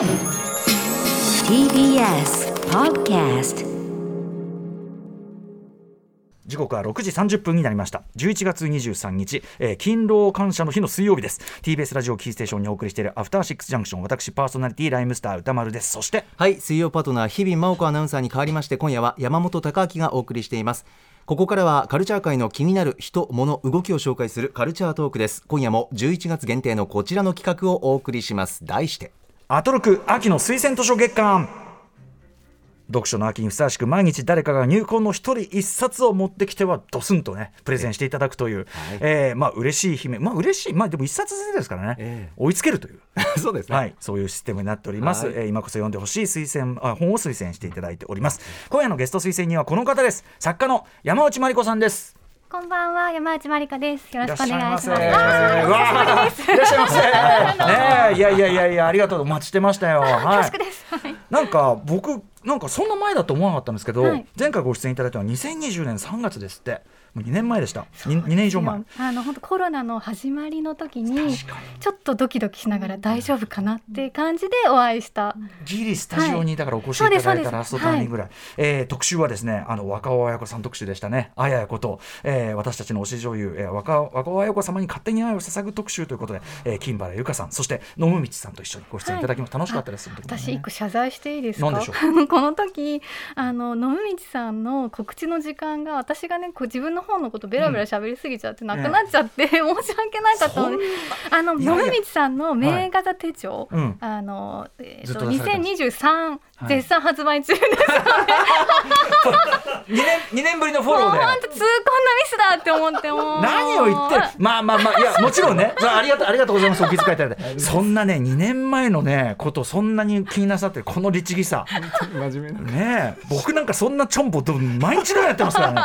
TBS Podcast 時刻は6時30分になりました。11月23日、えー、勤労感謝の日の水曜日です。TBS ラジオキーステーションにお送りしているアフターシックスジャンクション私パーソナリティライムスター歌丸です。そしてはい水曜パートナー日々真央子アナウンサーに代わりまして今夜は山本貴明がお送りしています。ここからはカルチャー界の気になる人物動きを紹介するカルチャートークです。今夜も11月限定のこちらの企画をお送りします。題してアトロク秋の推薦図書月間。読書の秋にふさわしく毎日誰かが入魂の一人一冊を持ってきてはドスンとねプレゼンしていただくという、ええー、まあ嬉しい姫まあ嬉しい。まあでも一冊ずつですからね、えー、追いつけるという。そうですね、はい、そういうシステムになっております、はい、えー、今こそ読んでほしい推薦あ本を推薦していただいております。今夜のゲスト推薦人はこの方です。作家の山内真理子さんですこんばんは山内まりかです。よろしくお願いします。いらっしゃいませ。ねいやいやいやいやありがとうお待ちしてましたよ。はい。なんか僕なんかそんな前だと思わなかったんですけど、前回ご出演いただいたのは2020年3月ですって。もう2年前でした。2, 2年以上前。あの本当コロナの始まりの時にちょっとドキドキしながら大丈夫かなっていう感じでお会いした。ギリスタジオにだからお越しいただいたラストタイミングぐらい、はい、えー、特集はですねあの若尾綾子さん特集でしたね。あややこと、えー、私たちの推し女優、えー、若若尾綾子様に勝手に愛を捧ぐ特集ということで、えー、金原由香さんそして野むみちさんと一緒にご出演いただきます、はい、楽しかったです、ね、私一個謝罪していいですか？何でしょう？この時あの野むみちさんの告知の時間が私がねこう自分の本のことベラベラら喋りすぎちゃってなくなっちゃって、申し訳なかったのであの野道さんの名画座手帳、あの、えー、と2023絶賛発売中ですよね。2, 年2年ぶりのフォローで。本当痛恨のミスだって思っても。何を言ってまあまあまあいやもちろんね。ありがとうありがとうございます。お気遣いいただいて。そんなね2年前のねことそんなに気になさってこの律儀さ。真面目な。ね僕なんかそんなちょんぼと毎日のようやってますからね。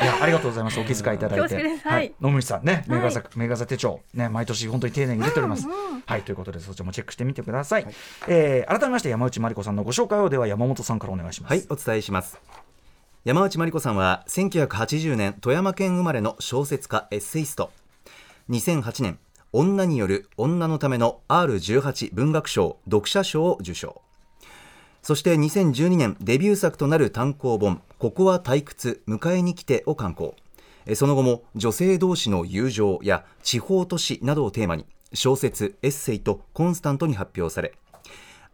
いやありがとうございます。お気遣いいただいて、はい、野口さんねメガザ、はい、メガザ手帳。ね毎年本当に丁寧に出ております、うんうん、はいということでそちらもチェックしてみてください、はい、えー、改めまして山内真理子さんのご紹介をでは山本さんからお願いします。はいお伝えします。山内真理子さんは1980年富山県生まれの小説家エッセイスト。2008年女による女のための R18 文学賞読者賞を受賞。そして2012年デビュー作となる単行本「ここは退屈迎えに来て」を刊行。その後も女性同士の友情や地方都市などをテーマに小説エッセイとコンスタントに発表され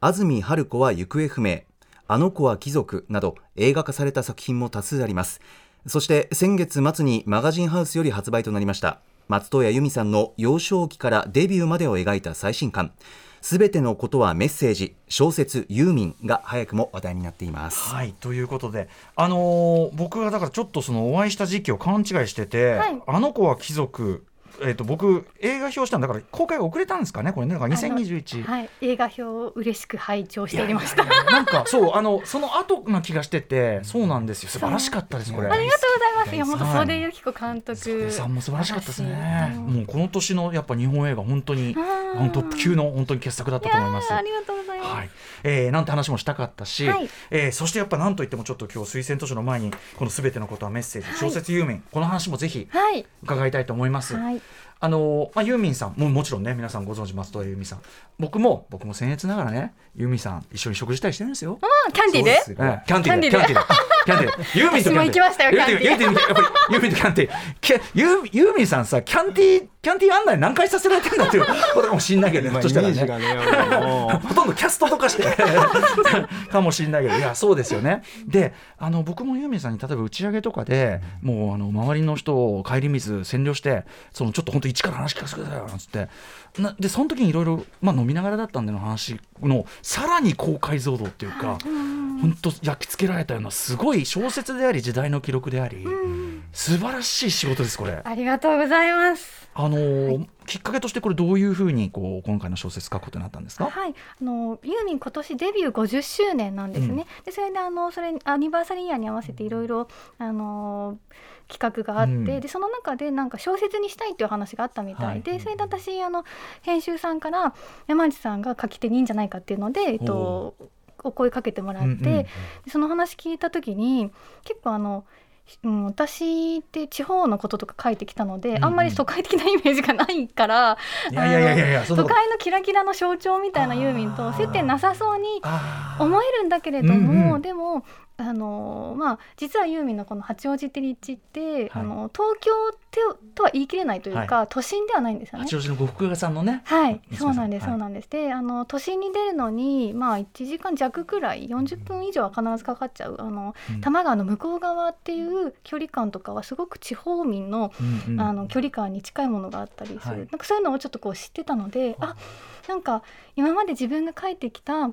安住春子は行方不明。あの子は貴族など映画化された作品も多数あります。そして先月末にマガジンハウスより発売となりました。松任谷由実さんの幼少期からデビューまでを描いた最新刊。すべてのことはメッセージ小説ユーミンが早くも話題になっています。はいということで、あのー、僕がだからちょっとそのお会いした時期を勘違いしてて、はい、あの子は貴族えーと、僕映画表したんだから公開遅れたんですかねこれね。なんか2021はい映画表を嬉しく拝聴しておりました。なんかそうあのその後な気がしててそうなんですよ。素晴らしかったですこれ。ありがとうございます。山本袖由紀子監督さんも素晴らしかったですね。もうこの年のやっぱ日本映画本当にトップ級の本当に傑作だったと思います。ありがとうございます、はい。えー、なんて話もしたかったし、はい、えー、そしてやっぱなんといってもちょっと今日推薦図書の前にこのすべてのことはメッセージ、小説ユーミンこの話もぜひ伺いたいと思います。はいあのまあ、ユーミンさんももちろんね皆さんご存知松任谷由実さん。僕も僕も僭越ながらねユーミンさん一緒に食事したりしてるんですよ。あキャンディーで、キャンディーで。キャンディーでキャンディー。ユーミンとキャンディー。行きましたよキャンディー。ユーミンとキャンディー。ユーミンさんさキャンディーキャンティー案内何回させられてんだっていうことかもしんないけどね、したらね、ほとんどキャストとかして。かもしんないけど、いや、そうですよね。で、あの僕もユーミンさんに例えば打ち上げとかで、もうあの周りの人を帰り水占領して、そのちょっと本当一から話聞かせてくださいよなんつって、なでその時にいろいろ飲みながらだったんでの話のさらに高解像度っていうか、本当焼き付けられたようなすごい小説であり時代の記録であり、素晴らしい仕事ですこれ。ありがとうございます。あのーはい、きっかけとしてこれどういうふうにこう今回の小説書くことになったんですか？はい、あのユーミン今年デビュー50周年なんですね。うん、でそれであのそれアニバーサリーイヤーに合わせていろいろあの企画があって、うん、でその中でなんか小説にしたいっていう話があったみたいで、はい、それで私あの編集さんから山内さんが書き手にいいんじゃないかっていうので、えっと、お声かけてもらって、うんうん、その話聞いた時に結構あのうん、私って地方のこととか書いてきたので、うんうん、あんまり都会的なイメージがないから都会のキラキラの象徴みたいなユーミンと接点なさそうに思えるんだけれども、うんうん、でもあのまあ、実はユーミンのこの八王子って立地って、はい、あの東京とは言い切れないというか、はい、都心ではないんですよね。八王子の呉服屋さんのね。はい、そうなんです、そうなんです。で、あの都心に出るのに、まあ一時間弱くらい、四十分以上は必ずかかっちゃう。あの、うん、多摩川の向こう側っていう距離感とかはすごく地方民の、うんうん、あの距離感に近いものがあったりする。はい、なんかそういうのをちょっとこう知ってたので、あ、なんか今まで自分が書いてきた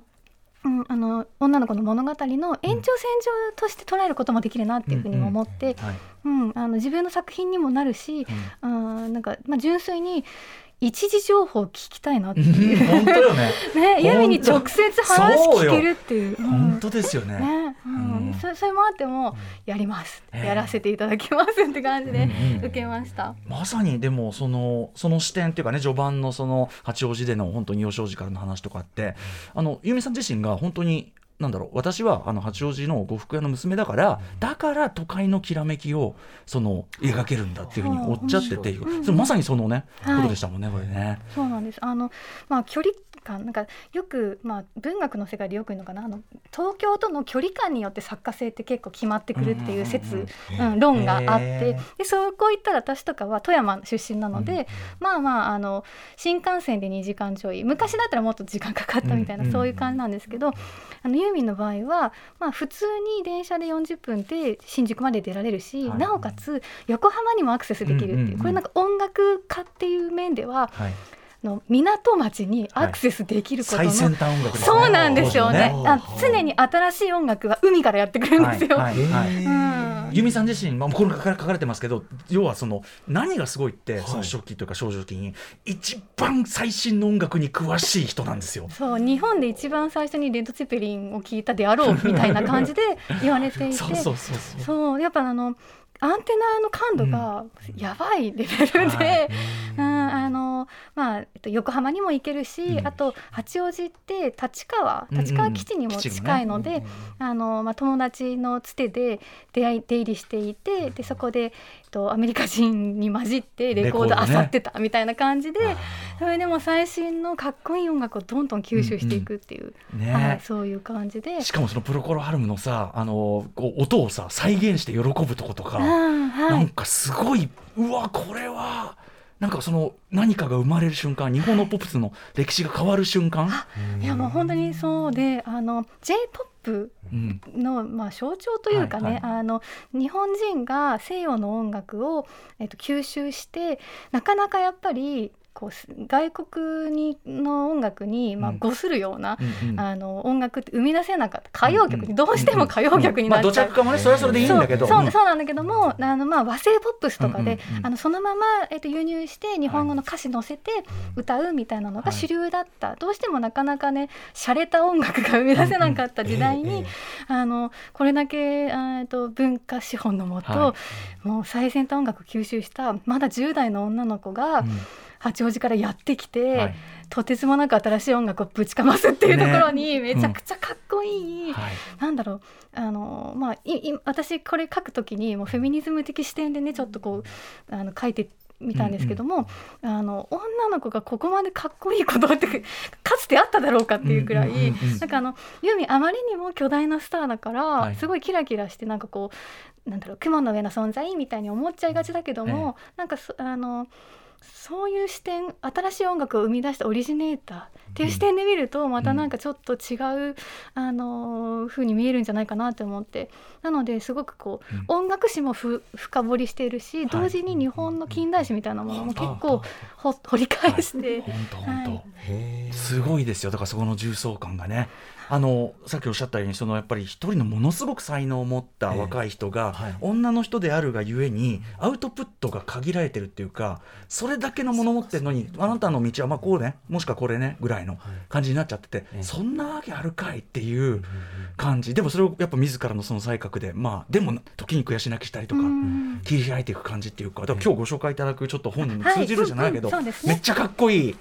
うん、あの女の子の物語の延長線上として捉えることもできるなっていうふうにも思って、うん、あの自分の作品にもなるし、うん、あなんか、まあ、純粋に一時情報聞きたいなっていう。本当よね。ねユミに直接話聞けるっていう、うん、本当ですよね。ね、うん、そそれもあってもやります、やらせていただきますって感じで受けました、うん。うん、まさにでもそのその視点っていうかね序盤のその八王子での本当に幼少時からの話とかってあのユミさん自身が本当になんだろう私はあの八王子の呉服屋の娘だからだから都会のきらめきをその描けるんだっていうふうにおっちゃってて、うん、まさにそのね、はい、ことでしたもんねこれね。そうなんです。あの、まあ、距離感なんかよく、まあ、文学の世界でよく言うのかな？あの東京との距離感によって作家性って結構決まってくるっていう説、うん、論があって。でそこ行ったら私とかは富山出身なので、まあまああの新幹線で2時間ちょい。昔だったらもっと時間かかったみたいな、そういう感じなんですけどあのユーミンの場合は、まあ、普通に電車で40分で新宿まで出られるし、なおかつ横浜にもアクセスできるっていう、これなんか音楽家っていう面では、はいの港町にアクセスできることの、はい、最先端音楽、ね、そうなんですよね。あ常に新しい音楽は海からやってくるんですよ。由美さん自身、まあ、これ書かれてますけど要はその何がすごいって、その初期というか少女期に一番最新の音楽に詳しい人なんですよ。そう日本で一番最初にレッド・ツェペリンを聞いたであろうみたいな感じで言われていて。そうそうそうそう。そうやっぱあのアンテナの感度がやばいレベルで、うん、あのまあ、えっと、横浜にも行けるし、うん、あと八王子って立川立川基地にも近いので、うんうんね、あのまあ、友達のつてで出会い出入りしていてでそこで、えっと、アメリカ人に混じってレコードあさってたみたいな感じで、ね、それでも最新のかっこいい音楽をどんどん吸収していくっていう、うんうんね、はい、そういう感じで。しかもそのプロコロハルムのさあのこう音をさ再現して喜ぶとことか。はい、なんかすごいうわこれはなんかその何かが生まれる瞬間日本のポップスの歴史が変わる瞬間。い。やもう本当にそうであの j p o p の、まあ、象徴というかね、はいはい、あの日本人が西洋の音楽を、えっと、吸収してなかなかやっぱりこう外国にの音楽に、まあ、誤するような、うん、あの音楽って生み出せなかった歌謡曲に、どうしても歌謡曲になっちゃう、まあ、どちらかもねそれはそれでいいんだけど。そうそうなんだけどもあの、まあ、和製ポップスとかで、あのそのまま、えっと、輸入して日本語の歌詞載せて歌うみたいなのが主流だった、はい、どうしてもなかなかね洒落た音楽が生み出せなかった時代に、あのこれだけ、えっと、文化資本のもと、はい、もう最先端音楽吸収したまだ10代の女の子が、うん八王子からやってきて、はい、とてつもなく新しい音楽をぶちかますっていうところにめちゃくちゃかっこいい、ねうん、なんだろう。あの、まあ、いい私これ書くときにもうフェミニズム的視点でねちょっとこうあの書いてみたんですけども、うんうん、あの女の子がここまでかっこいいことってかつてあっただろうかっていうくらい、なんかあのユーミンあまりにも巨大なスターだから、はい、すごいキラキラしてなんかこうなんだろう雲の上の存在みたいに思っちゃいがちだけども、ええ、なんかあのそういう視点新しい音楽を生み出したオリジネーターっていう視点で見るとまたなんかちょっと違う、うん、あの風に見えるんじゃないかなと思って。なのですごくこう、うん、音楽史もふ深掘りしているし、はい、同時に日本の近代史みたいなものも結構ほ掘り返して、はい、すごいですよ。だからそこの重層感がね。あのさっきおっしゃったようにそのやっぱり一人のものすごく才能を持った若い人が、はい、女の人であるがゆえにアウトプットが限られてるっていうかそれだけのもの持ってるのにあなたの道はまあこうねもしくはこれねぐらいの感じになっちゃってて、はい、そんなわけあるかいっていう感じ。でもそれをやっぱ自らのその才覚でまあでも時に悔し泣きしたりとか切り開いていく感じっていうかだから今日ご紹介いただくちょっと本に通じるじゃないけど、はいね、めっちゃかっこいい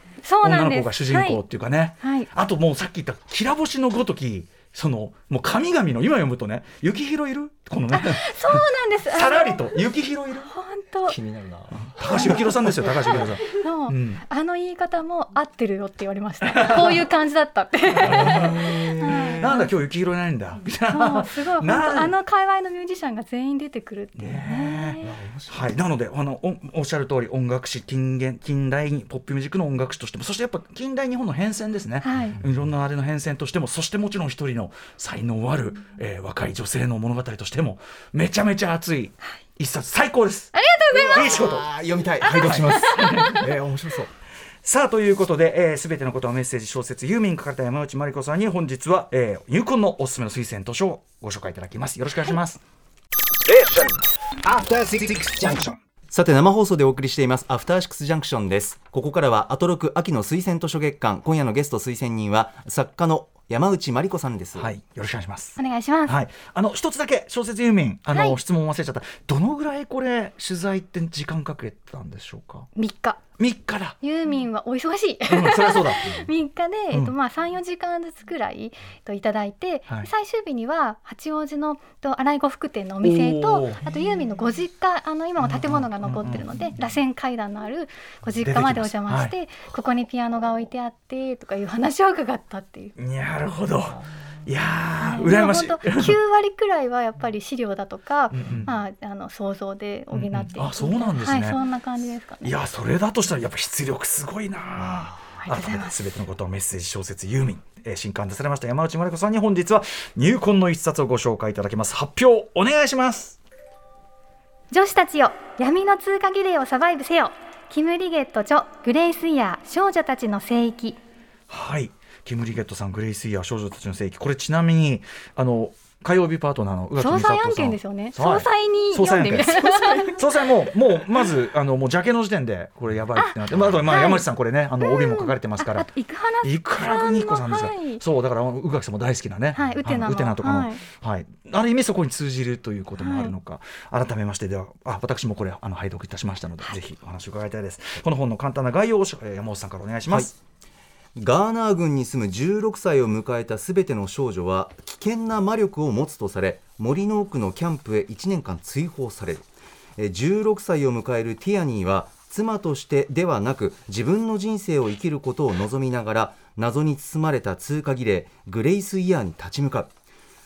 女の子が主人公っていうかね、はい、あともうさっき言った「きら星のごとき」そのもう神々の今読むとね「雪広いる?」このね。そうなんです。さらりと「雪広いる?」本当。気になるな。高橋幸宏さんですよ高橋幸宏さん。の、うん。あの言い方も合ってるよって言われました。こういう感じだったって なんだ今日雪広いないんだ。みたいな。すごいあの界隈のミュージシャンが全員出てくるっていうね。ねはい、なのであのおおっしゃる通り音楽史近現近代ポップミュージックの音楽史としてもそしてやっぱ近代日本の変遷ですね、はい。いろんなあれの変遷としてもそしてもちろん一人の才能ある、えー若い女性の物語としてもめちゃめちゃ熱い一冊最高です。ありがとうございます。いい仕事。読みたい。拝読します。えー、面白そうさあということで、えー、全てのことをメッセージ小説ユーミン書かれた山内まりこさんに本日は、えー、入魂のおすすめの推薦図書をご紹介いただきます。よろしくお願いします、Six Junction. さて生放送でお送りしていますアフターシックスジャンクションです。ここからはアトロク秋の推薦図書月間今夜のゲスト推薦人は作家の山内まりこさんです。はいよろしくお願いします。お願いします、はい、あの一つだけ小説ユーミンあの、はい。質問忘れちゃった。どのぐらいこれ取材って時間かけたんでしょうか？3日3日だ、ユーミンはお忙しい。うん、そりゃそうだ。3日で、えっとうん。まあ、34時間ずつくらい、と、いただいて、はい。最終日には八王子のと新井呉服店のお店とあとユーミンのご実家あの今も建物が残ってるので螺旋階段のあるご実家までお邪魔して、ここにピアノが置いてあってとかいう話を伺ったっていう。なるほどいやーでも羨ましい。本当9割くらいはやっぱり資料だとか、うんうん。まあ、あの想像で補っていく、うんうん。あそうなんですね。はい、そんな感じですかね。いやそれだとしたらやっぱ出力すごいな改めて全てのことをメッセージ小説ユーミン、えー新刊出されました山内まりこさんに本日は入魂の一冊をご紹介いただきます。発表お願いします。女子たちよ闇の通過儀礼をサバイブせよ。キム・リゲット著グレイスイヤー少女たちの聖域。はいキム・リゲットさんグレイスイヤー少女たちの世紀これちなみにあの火曜日パートナーの宇垣美里さん。総裁案件ですよね。はい。総裁に読んでみた総裁案件。総裁ももうまずあのもうジャケの時点でこれやばいってなって。まあまあはい。山内さんこれねあの帯も書かれてますから。いくら邦彦さんですよ、はい。そうだから宇垣さんも大好きなね、はいウテナの。ウテナとかも、ははい。いある意味そこに通じるということもあるのか、改めましてではあ私もこれあの拝読いたしましたので、ぜひお話を伺いたいです。この本の簡単な概要をえー山本さんからお願いします、ガーナー郡に住む16歳を迎えたすべての少女は危険な魔力を持つとされ森の奥のキャンプへ1年間追放される。16歳を迎えるティアニーは妻としてではなく自分の人生を生きることを望みながら謎に包まれた通過儀礼グレイスイヤーに立ち向かう。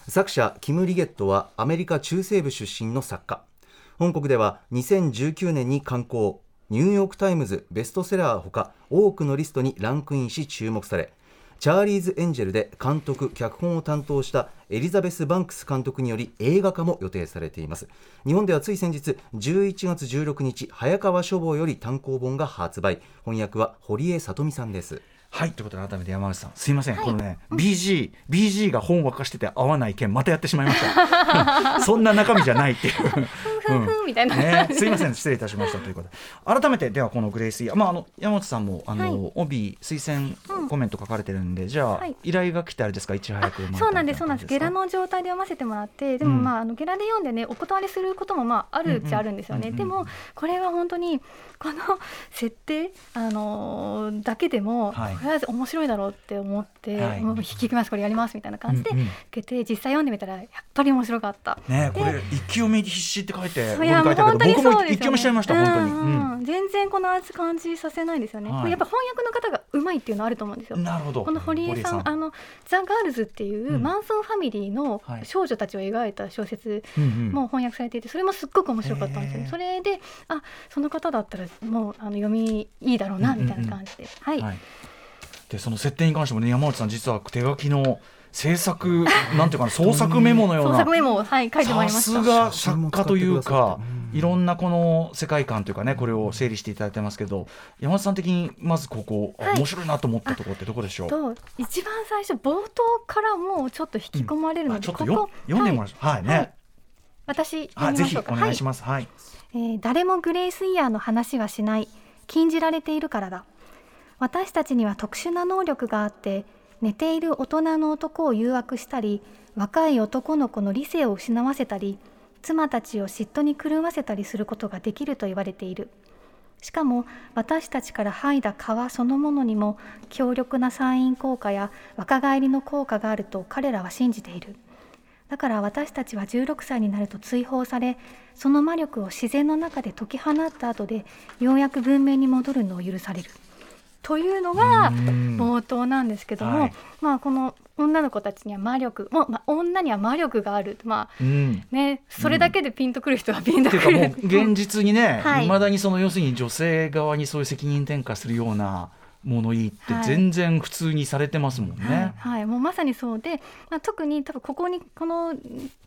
作者キム・リゲットはアメリカ中西部出身の作家。本国では2019年に刊行。ニューヨーク・タイムズベストセラーほか多くのリストにランクインし注目されチャーリーズ・エンジェルで監督脚本を担当したエリザベス・バンクス監督により映画化も予定されています。日本ではつい先日11月16日早川書房より単行本が発売。翻訳は堀江聡美さんです。はいということで改めて山内さんすいません、このね BG BG が本を沸かしてて合わない件またやってしまいました。そんな中身じゃないっていう。ふんみたいな。ね、すいません失礼いたしましたということで。改めてではこのグレイスイヤー、まあ、あの山本さんもあの、はい。帯推薦コメント書かれてるんで、じゃあ、はい。依頼が来てあれですか？いち早くそうなんですそうなんです。ゲラのの状態で読ませてもらってでもうん。まあ,、あのゲラで読んでねお断りすることもまああるっちゃあるんですよね、うんうんでもこれは本当にこの設定、あのーだけでも、はい。これは面白いだろうって思って、はい。もう引きますこれやりますみたいな感じでうんうん受けて、実際読んでみたらやっぱり面白かった。ねこでれ一気読み必死って書いて本当にそうですよね。一気読みしちゃいました、本当に、うん。うん。全然この味感じさせないんですよね、はい。これやっぱ翻訳の方がうまいっていうのはあると思うんですよ。うんなるほど。この堀江さんあのザ・ガールズっていううん。マンソンファミリーのはい。少女たちを描いた小説も翻訳されていてそれもすっごく面白かったんですよ。ねそれであその方だったらもうあの読みいいだろうなみたいな感じで、はい、はい、でその設定に関してもね山内さん実は手書きの制作 なんていうかな創作メモのような。創作メモを、はい、書いてもらいさました。すが作家というかうんいろんなこの世界観というかねこれを整理していただいてますけど山内さん的にまずここ、あはい。面白いなと思ったところってどこでしょう？と一番最初冒頭からもうちょっと引き込まれるので、あちょっとよこ。こ読んでもらはい。はいね、はい。私はい、読みぜひおましょうか。願いします。はい、えー誰もグレイスイヤーの話はしない禁じられているからだ。私たちには特殊な能力があって寝ている大人の男を誘惑したり若い男の子の理性を失わせたり妻たちを嫉妬に狂わせたりすることができると言われている。しかも私たちから剥いだ皮そのものにも強力な産院効果や若返りの効果があると彼らは信じている。だから私たちは16歳になると追放されその魔力を自然の中で解き放った後でようやく文明に戻るのを許される。というのが冒頭なんですけども、はい、まあこの女の子たちには魔力も、まあ、女には魔力がある。まあ、うん、ねそれだけでピンとくる人はピンとくる、うん、現実にね、はい。まだにその要するに女性側にそういう責任転嫁するような物言いって全然普通にされてますもんね。はい、はい。はい、もうまさにそうで、まあ、特に多分ここにこの、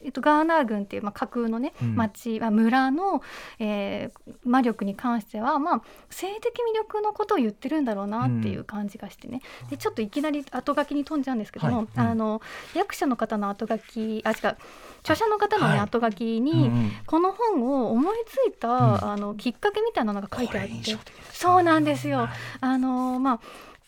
えっと、ガーナー郡っていう、まあ、架空のね、町、まあ、村の、えー、魔力に関しては、まあ、性的魅力のことを言ってるんだろうなっていう感じがしてね、うん、でちょっといきなり後書きに飛んじゃうんですけども、はい。うん、あの役者の方の後書きあ違う著者の方のね、後書きに、この本を思いついた、あのきっかけみたいなのが書いてあって、そうなんですよ。あのまあ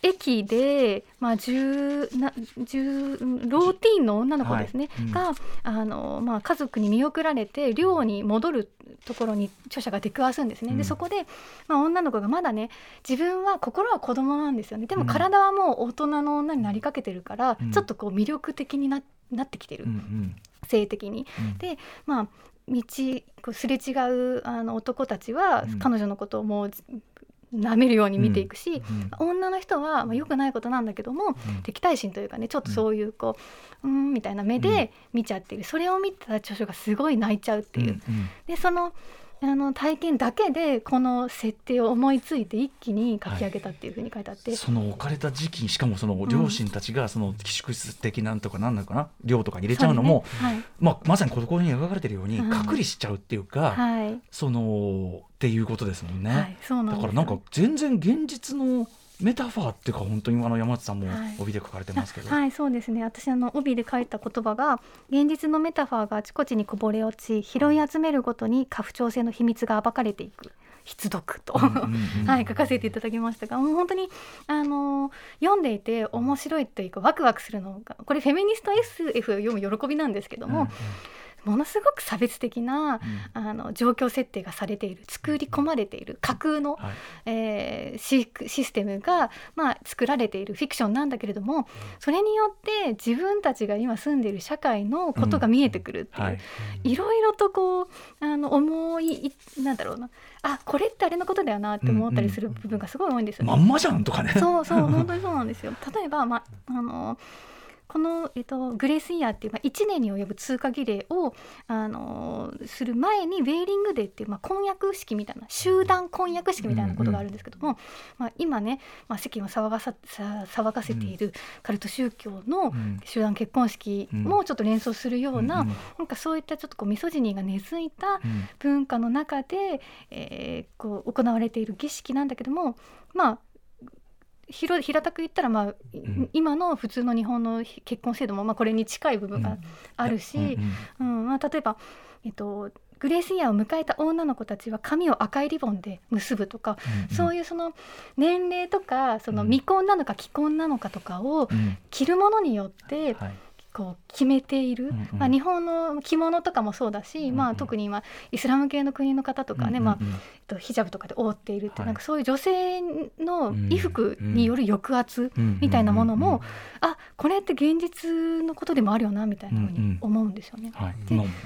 駅で、まあ、10な10ローティーンの女の子ですね、はい。うん、があの、まあ、家族に見送られて寮に戻るところに著者が出くわすんですね。でそこで、まあ、女の子がまだね自分は心は子供なんですよね。でも体はもう大人の女になりかけてるから、うん、ちょっとこう魅力的にななってきてる、うんうん、性的に。でまあ道こうすれ違うあの男たちは彼女のことをもう舐めるように見ていくし、うん、女の人は、まあ、よくないことなんだけども、うん、敵対心というかねちょっとそういうこううんみたいな目で見ちゃってる、それを見た著書がすごい泣いちゃうっていう。でそのあの体験だけでこの設定を思いついて一気に書き上げたっていうふうに書いてあって、はい、その置かれた時期にしかもその両親たちがその寄宿室的なんとかなんなのかな？寮とかに入れちゃうのも、ね。はい、まあ、まさにここに描かれてるように隔離しちゃうっていうか、はい、そのっていうことですもんね。んだからなんか全然現実のメタファーっていうか本当にあの山内さんも帯で書かれてますけど、はい、はい、そうですね。私あの帯で書いた言葉が現実のメタファーがあちこちにこぼれ落ち拾い集めるごとに家父長制の秘密が暴かれていく。必読と、はい、書かせていただきましたがもう本当にあの読んでいて面白いというかワクワクするのがこれフェミニスト SF を読む喜びなんですけども、うんうんものすごく差別的な、うん、あの状況設定がされている作り込まれている架空の、はい、えー、シシステムが、まあ、作られているフィクションなんだけれどもそれによって自分たちが今住んでいる社会のことが見えてくるっていう、うん。はい、いろいろとこうあの思いなんだろうな。あこれってあれのことだよなって思ったりする部分がすごい多いんですよ、ね、まんまじゃんとかね。そうそう 本当にそうなんですよ。例えば、まあのこの、えっと、グレースイヤーっていう、まあ、1年に及ぶ通過儀礼を、あのー、する前にウェーリングデーっていう、まあ、婚約式みたいな集団婚約式みたいなことがあるんですけども、うんうん、まあ、今ね、まあ、世間を騒がさ騒がせているカルト宗教の集団結婚式もちょっと連想するようなうん、なんかそういったちょっとこうミソジニーが根付いた文化の中で、えー、こう行われている儀式なんだけどもまあ平平たく言ったら、まあ、うん、今の普通の日本の結婚制度も、まあ、これに近い部分があるし、うん。まあ、例えば、えっと、グレースイヤーを迎えた女の子たちは髪を赤いリボンで結ぶとか、うんうん、そういうその年齢とかその未婚なのか既婚なのかとかを着るものによって、はいこう決めている、うんうん、まあ、日本の着物とかもそうだし、うんうん、まあ、特に今イスラム系の国の方とかね、うんうん、まあ、とヒジャブとかで覆っているって、はい、なんかそういう女性の衣服による抑圧みたいなものも、あこれって現実のことでもあるよなみたいなふうに思うんですよね。はい、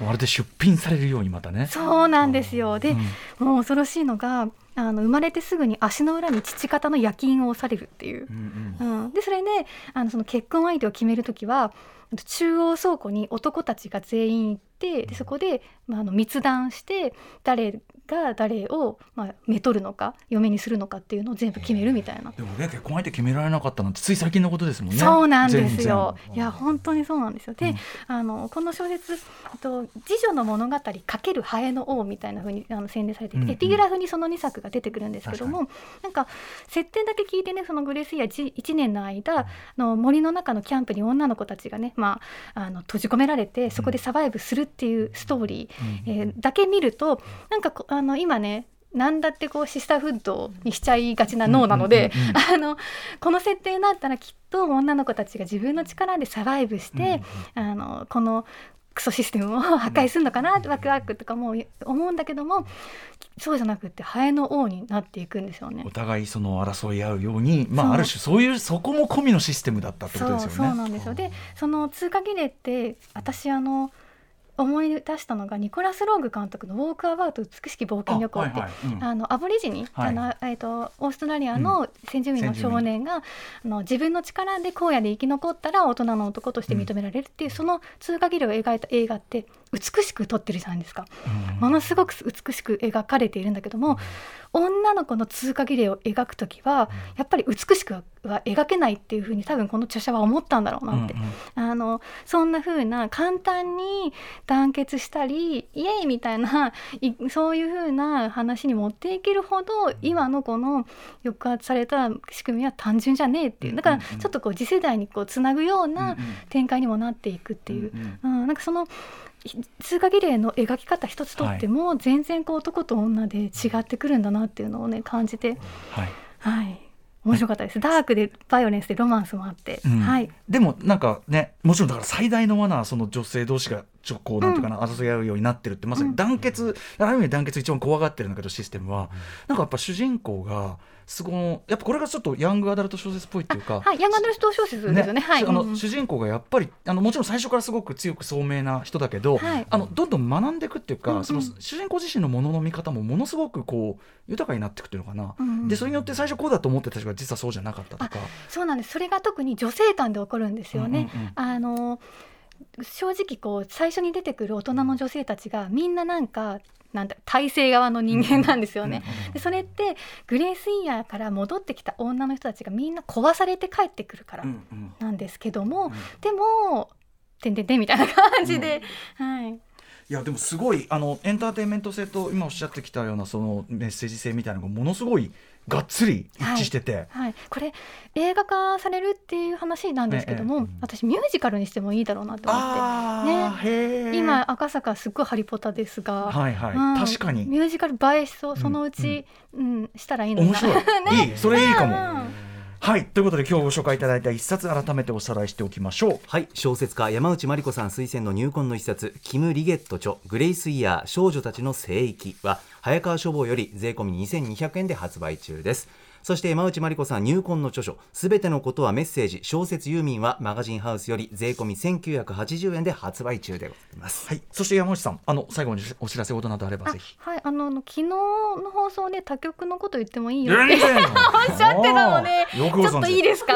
まるで出品されるようにまたね。そうなんですよ。で、もう恐ろしいのがあの生まれてすぐに足の裏に父方の夜勤を押されるっていう、うんうん。うん、でそれであのその結婚相手を決める時は中央倉庫に男たちが全員行ってでそこで、まあ、あの密談して誰が誰を、まあ、めとるのか嫁にするのかっていうのを全部決めるみたいな。でもね結婚相手決められなかったなんてつい最近のことですもんね。そうなんですよ。いや本当にそうなんですよ。で、うん、あのこの小説と次女の物語かけるハエの王みたいなふうにあの宣伝されていて、うんうん、エピグラフにその2作が出てくるんですけども、なんか設定だけ聞いてねそのグレースイヤー 1, 年の間の森の中のキャンプに女の子たちがね、まあ、あの閉じ込められてそこでサバイブするっていうストーリー、うん、えー、だけ見るとなんかあの今ね何だってこうシスターフッドにしちゃいがちな脳なので、あのこの設定だったらきっと女の子たちが自分の力でサバイブして、あのこのクソシステムを破壊するのかな、ワクワクとかも思うんだけどもそうじゃなくてハエの王になっていくんですよねお。互いその争い合うように、まあ、ある種そういうそこも込みのシステムだったってことですよね。そうそうなんですよでその通過儀礼って私あの思い出したのがニコラス・ローグ監督の「ウォーク・アバウト美しき冒険旅行」ってあはいはいうん。あのアボリジニ、はい。あのえー、とオーストラリアの先住民の少年が、あの自分の力で荒野で生き残ったら大人の男として認められるっていう、その通過儀礼を描いた映画って美しく撮ってるじゃないですか。うん。ものすごく美しく描かれているんだけども、女の子の通過儀礼を描く時はやっぱり美しくは描けないっていうふうに多分この著者は思ったんだろうなって、うんうんあのそんな風な簡単に団結したりイエイみたいないそういう風な話に持っていけるほど今のこの抑圧された仕組みは単純じゃねえっていう。だからうんうんうん。ちょっとこう次世代にこうつなぐよううんうなん。展開にもなっていくっていう、うん。うんなんかその通過儀礼の描き方一つとっても全然こう男と女で違ってくるんだなっていうのをね感じて、はい。はい、面白かったです。ダークでバイオレンスでロマンスもあって、うん。はい、でもなんかねもちろんだから最大の罠はその女性同士がちょこうなんていうかな、争い合うようになってるってまさに団結、ある意味で団結一番怖がってるんだけどシステムは、なんかやっぱ主人公がすごいやっぱこれがちょっとヤングアダルト小説っぽいっていうか。はい、ヤングアダルト小説ですよね。はい、あのうんうん主人公がやっぱりあのもちろん最初からすごく強く聡明な人だけど、はいあのどんどん学んでいくっていうか、うんうんその主人公自身のものの見方もものすごくこう豊かになっていくっていうのかな、うんうんでそれによって最初こうだと思ってた人が実はそうじゃなかったとか。そうなんです。それが特に女性間で起こるんですよね。うんうんうんあの正直こう最初に出てくる大人の女性たちがみんななんかなんだ体制側の人間なんですよね。でそれってグレースイヤーから戻ってきた女の人たちがみんな壊されて帰ってくるからうんうんなんですけども、うんでも「てんてんてん」みたいな感じで、はい。いやでもすごいあのエンターテインメント性と今おっしゃってきたようなそのメッセージ性みたいなのがものすごいがっつり一致してて、はい、これ映画化されるっていう話なんですけども、ええうん私ミュージカルにしてもいいだろうなと思って。ああ、へえ。今赤坂すっごいハリポタですが、はいはい、うん。確かに。ミュージカル映えしそう。そのうち、うんしたらいいのにな。面白い、いい。それいいかも、うんはい。ということで今日ご紹介いただいた一冊改めておさらいしておきましょう。はい。小説家山内真理子さん推薦の入魂の一冊キム・リゲット著グレイスイヤー少女たちの聖域は早川書房より税込み2200円で発売中です。そして山内真理子さん入魂の著書すべてのことはメッセージ小説ユーミンはマガジンハウスより税込み1980円で発売中でございます。はい。そして山内さんあの最後にお知らせ事などあればあぜひ。はい。あのあの昨日の放送で他局のこと言ってもいいよっておっしゃってたのでちょっといいですか？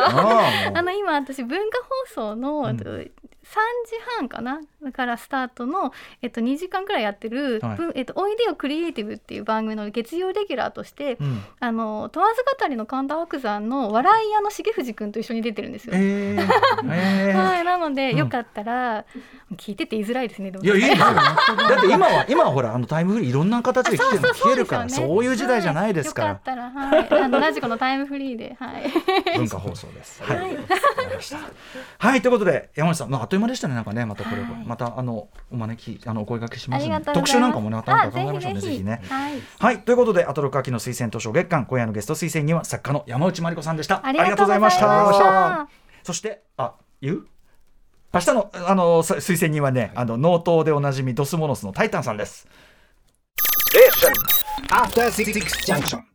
あの今私文化放送の、うん3時半かなだからスタートの、えっと、2時間くらいやってる、はい。ぶえっと「おいでよクリエイティブ」っていう番組の月曜レギュラーとして、うん。あの問わず語りの神田伯山の笑い屋の重藤君と一緒に出てるんですよ。えー、えー。はい、なので、うん。よかったら聞いてて言いづらいですね。でも。いやいいですよ。だって今は今はほらあのタイムフリーいろんな形で聞けるからそういう時代じゃないですから、はいよかったら、はい、あのラジコのタイムフリーで、はい。文化放送です。はい。はい、ということで、山内さん、まあ、という間でしたね、なんかね、またこれ、はいまた、あの、お招き、あの、お声掛けしますので。特集なんかもね、また、なんかあ考えましょうね、ぜひね。はい。はい、ということで、アトロク秋の推薦図書月間、今夜のゲスト推薦には、作家の山内真理子さんでした。ありがとうございましたそして、あ、言う？明日の、あの、さ推薦にはね、あの、納刀でおなじみ、ドスモノスのタイタンさんです。After Six Junction.